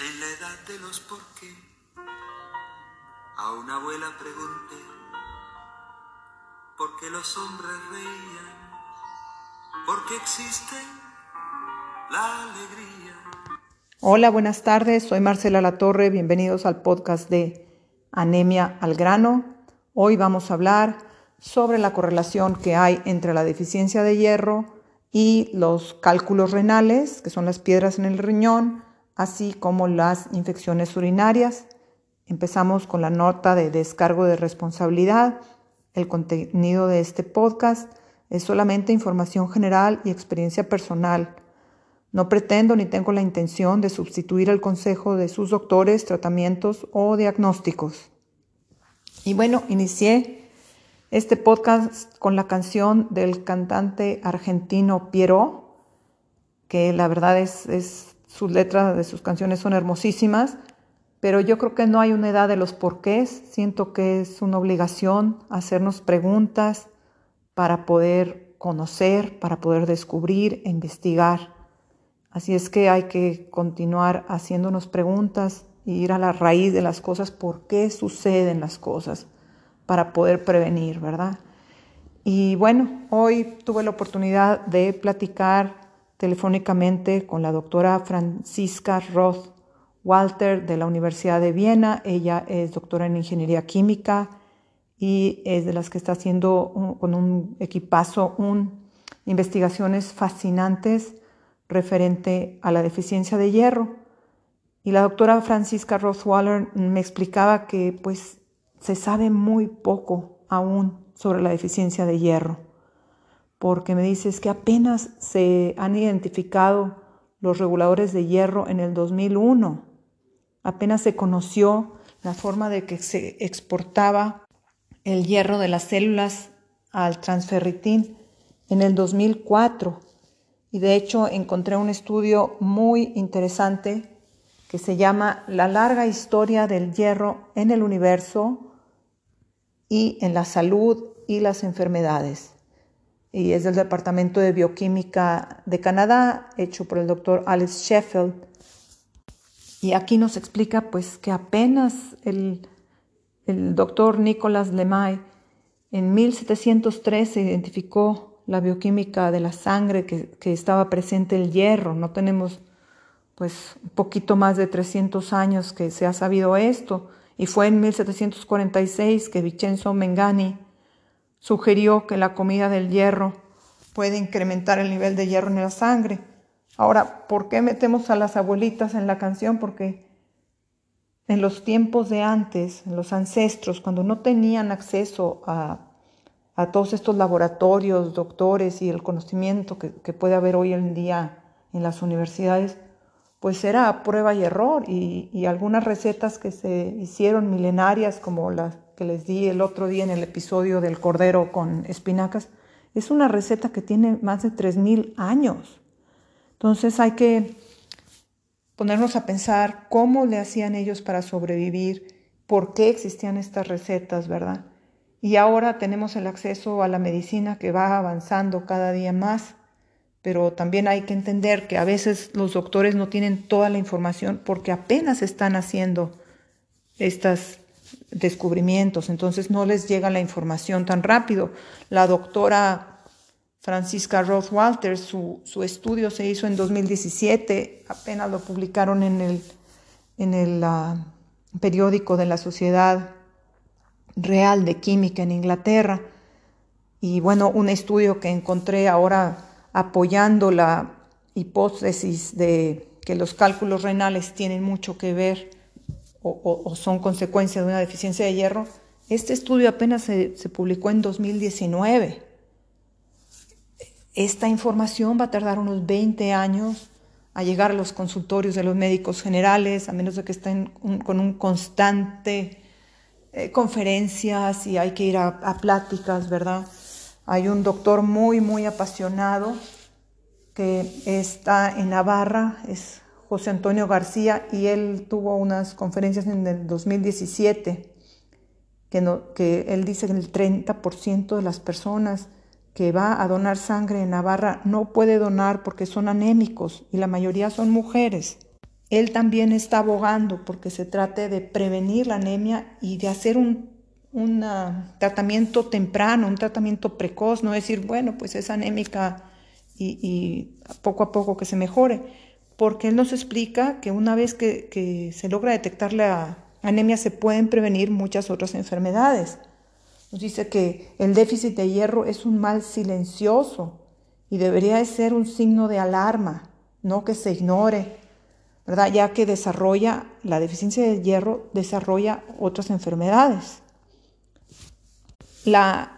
En la edad de los por qué, a una abuela pregunté por qué los hombres reían, por qué existe la alegría. Hola, buenas tardes, soy Marcela Latorre, bienvenidos al podcast de Anemia al grano. Hoy vamos a hablar sobre la correlación que hay entre la deficiencia de hierro y los cálculos renales, que son las piedras en el riñón, así como las infecciones urinarias. Empezamos con la nota de descargo de responsabilidad. El contenido de este podcast es solamente información general y experiencia personal. No pretendo ni tengo la intención de sustituir el consejo de sus doctores, tratamientos o diagnósticos. Y bueno, inicié este podcast con la canción del cantante argentino Piero, que la verdad es sus letras de sus canciones son hermosísimas, pero yo creo que no hay una edad de los porqués. Siento que es una obligación hacernos preguntas para poder conocer, para poder descubrir e investigar. Así es que hay que continuar haciéndonos preguntas y ir a la raíz de las cosas, por qué suceden las cosas, para poder prevenir, ¿verdad? Y bueno, hoy tuve la oportunidad de platicar telefónicamente con la doctora Francisca Roth Walter de la Universidad de Viena. Ella es doctora en Ingeniería Química y es de las que está haciendo con un equipazo un, investigaciones fascinantes referente a la deficiencia de hierro. Y la doctora Francisca Roth Walter me explicaba que pues se sabe muy poco aún sobre la deficiencia de hierro porque me dices que apenas se han identificado los reguladores de hierro en el 2001. Apenas se conoció la forma de que se exportaba el hierro de las células al transferritín en el 2004. Y de hecho encontré un estudio muy interesante que se llama La larga historia del hierro en el universo y en la salud y las enfermedades y es del Departamento de Bioquímica de Canadá, hecho por el doctor Alex Sheffield. Y aquí nos explica pues que apenas el, doctor Nicolas Lemay en 1703 identificó la bioquímica de la sangre que, que, estaba presente el hierro. No tenemos pues un poquito más de 300 años que se ha sabido esto. Y fue en 1746 que Vincenzo Mengani sugirió que la comida del hierro puede incrementar el nivel de hierro en la sangre. Ahora, ¿por qué metemos a las abuelitas en la canción? Porque en los tiempos de antes, en los ancestros, cuando no tenían acceso a, todos estos laboratorios, doctores y el conocimiento que, puede haber hoy en día en las universidades, pues era prueba y error y, algunas recetas que se hicieron milenarias como las que les di el otro día en el episodio del cordero con espinacas, es una receta que tiene más de 3.000 años. Entonces hay que ponernos a pensar cómo le hacían ellos para sobrevivir, por qué existían estas recetas, ¿verdad? Y ahora tenemos el acceso a la medicina que va avanzando cada día más, pero también hay que entender que a veces los doctores no tienen toda la información porque apenas están haciendo estas descubrimientos, entonces no les llega la información tan rápido. La doctora Francisca Roth Walters, su, su estudio se hizo en 2017, apenas lo publicaron en el, en el uh, periódico de la Sociedad Real de Química en Inglaterra. Y bueno, un estudio que encontré ahora apoyando la hipótesis de que los cálculos renales tienen mucho que ver o, son consecuencia de una deficiencia de hierro, este estudio apenas se, publicó en 2019. Esta información va a tardar unos 20 años a llegar a los consultorios de los médicos generales, a menos de que estén con un constante eh, conferencias y hay que ir a, pláticas, ¿verdad? Hay un doctor muy, muy apasionado que está en Navarra, es José Antonio García, y él tuvo unas conferencias en el 2017 que, no, que él dice que el 30% de las personas que va a donar sangre en Navarra no puede donar porque son anémicos y la mayoría son mujeres. él también está abogando porque se trate de prevenir la anemia y de hacer un, tratamiento temprano, un tratamiento precoz, no decir, bueno, pues es anémica y, poco a poco que se mejore, porque él nos explica que una vez que, que se logra detectar la anemia se pueden prevenir muchas otras enfermedades. Nos dice que el déficit de hierro es un mal silencioso y debería de ser un signo de alarma, no que se ignore, ¿verdad? Ya que desarrolla, la deficiencia de hierro desarrolla otras enfermedades. La,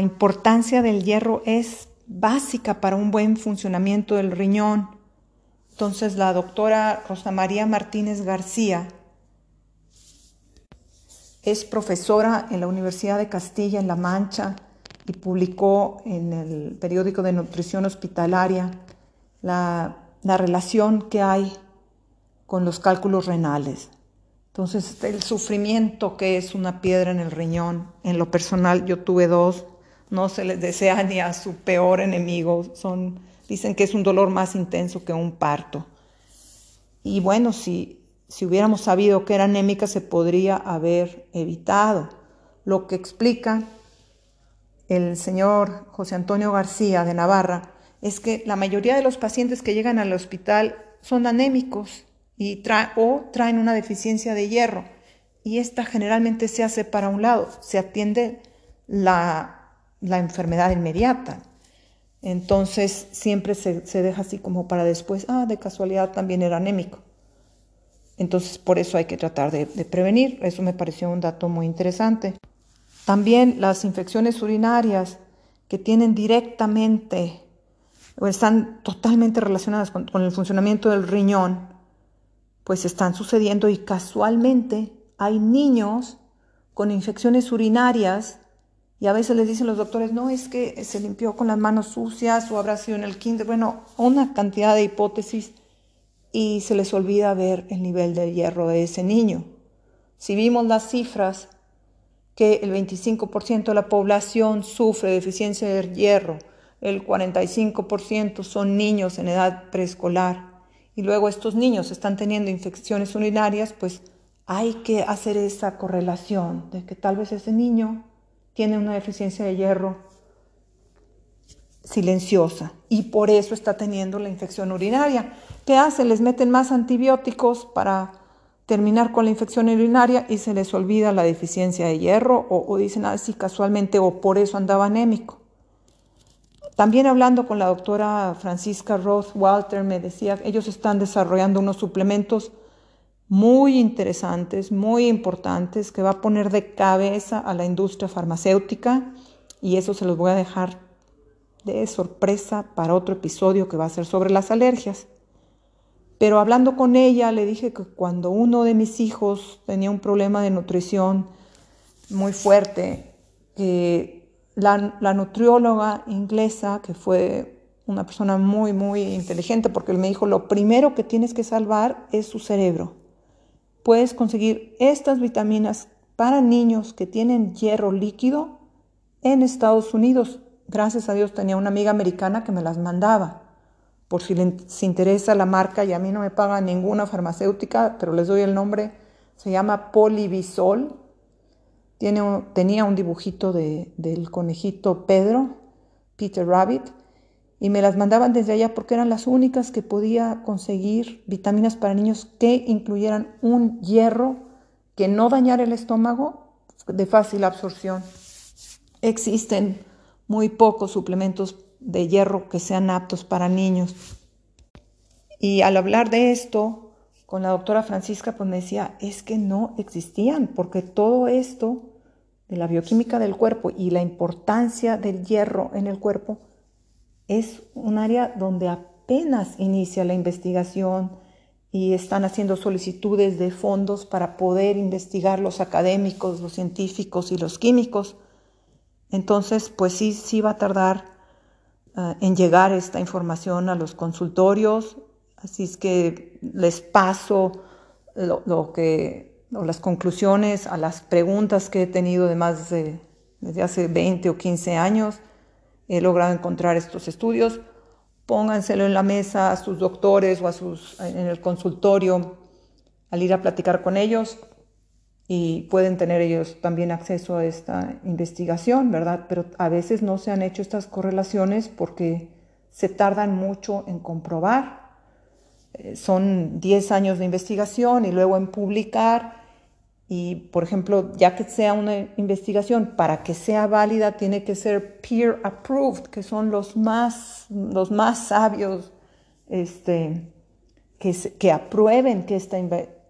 importancia del hierro es básica para un buen funcionamiento del riñón. Entonces la doctora Rosa María Martínez García es profesora en la Universidad de Castilla en La Mancha y publicó en el periódico de nutrición hospitalaria la, relación que hay con los cálculos renales. Entonces, el sufrimiento que es una piedra en el riñón, en lo personal yo tuve dos, no se les desea ni a su peor enemigo, dicen que es un dolor más intenso que un parto. Y bueno, si si hubiéramos sabido que era anémica se podría haber evitado. Lo que explica el señor José Antonio García de Navarra es que la mayoría de los pacientes que llegan al hospital son anémicos o traen una deficiencia de hierro y esta generalmente se hace para un lado, se atiende la, enfermedad inmediata. Entonces siempre se deja así como para después, ah, de casualidad también era anémico. Entonces, por eso hay que tratar de, prevenir. Eso me pareció un dato muy interesante. También las infecciones urinarias que tienen directamente o están totalmente relacionadas con, el funcionamiento del riñón, pues están sucediendo y casualmente hay niños con infecciones urinarias y a veces les dicen los doctores, no, es que se limpió con las manos sucias o habrá sido en el kinder. Bueno, una cantidad de hipótesis y se les olvida ver el nivel de hierro de ese niño. Si vimos las cifras, que el 25% de la población sufre deficiencia de hierro, el 45% son niños en edad preescolar y luego estos niños están teniendo infecciones urinarias, pues hay que hacer esa correlación de que tal vez ese niño tiene una deficiencia de hierro silenciosa y por eso está teniendo la infección urinaria. ¿Qué hacen? Les meten más antibióticos para terminar con la infección urinaria y se les olvida la deficiencia de hierro o, dicen así ah, casualmente o por eso andaba anémico. También hablando con la doctora Francisca Roth Walter me decía, ellos están desarrollando unos suplementos muy interesantes, muy importantes, que va a poner de cabeza a la industria farmacéutica y eso se los voy a dejar de sorpresa para otro episodio que va a ser sobre las alergias. Pero hablando con ella le dije que cuando uno de mis hijos tenía un problema de nutrición muy fuerte, que la, nutrióloga inglesa, que fue una persona muy, muy inteligente, porque él me dijo, lo primero que tienes que salvar es su cerebro. Puedes conseguir estas vitaminas para niños que tienen hierro líquido en Estados Unidos gracias a Dios tenía una amiga americana que me las mandaba. Por si les interesa la marca y a mí no me paga ninguna farmacéutica, pero les doy el nombre. Se llama Polivisol. Tenía un dibujito de, del conejito Pedro, Peter Rabbit, y me las mandaban desde allá porque eran las únicas que podía conseguir vitaminas para niños que incluyeran un hierro que no dañara el estómago de fácil absorción. Existen muy pocos suplementos de hierro que sean aptos para niños. Y al hablar de esto con la doctora Francisca, pues me decía, es que no existían, porque todo esto de la bioquímica del cuerpo y la importancia del hierro en el cuerpo es un área donde apenas inicia la investigación y están haciendo solicitudes de fondos para poder investigar los académicos, los científicos y los químicos entonces, pues sí, sí va a tardar eh, en llegar esta información a los consultorios, así es que les paso lo, que, o las conclusiones a las preguntas que he tenido de de, desde hace 20 o 15 años. He logrado encontrar estos estudios. pónganselo en la mesa a sus doctores o a sus, en el consultorio al ir a platicar con ellos y pueden tener ellos también acceso a esta investigación, ¿verdad? Pero a veces no se han hecho estas correlaciones porque se tardan mucho en comprobar. Eh, son 10 años de investigación y luego en publicar. Y, por ejemplo, ya que sea una investigación, para que sea válida tiene que ser peer approved, que son los más, los más sabios este, que, que aprueben que esta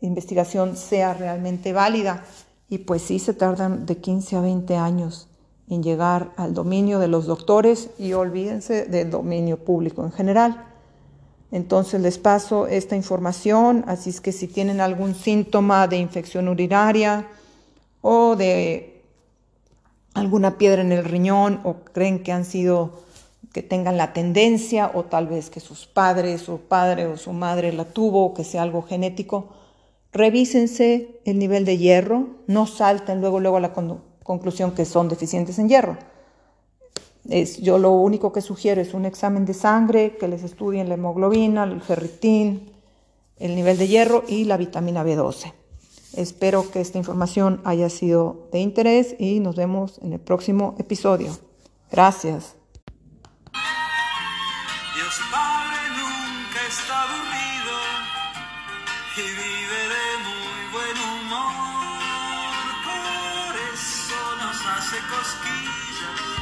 investigación sea realmente válida. Y pues sí se tardan de 15 a 20 años en llegar al dominio de los doctores y olvídense del dominio público en general. Entonces les paso esta información, así es que si tienen algún síntoma de infección urinaria o de alguna piedra en el riñón o creen que han sido que tengan la tendencia o tal vez que sus padres, su padre o su madre la tuvo, o que sea algo genético, revísense el nivel de hierro, no salten luego, luego a la conclusión que son deficientes en hierro. Es, yo lo único que sugiero es un examen de sangre, que les estudien la hemoglobina, el ferritín, el nivel de hierro y la vitamina B12. Espero que esta información haya sido de interés y nos vemos en el próximo episodio. Gracias.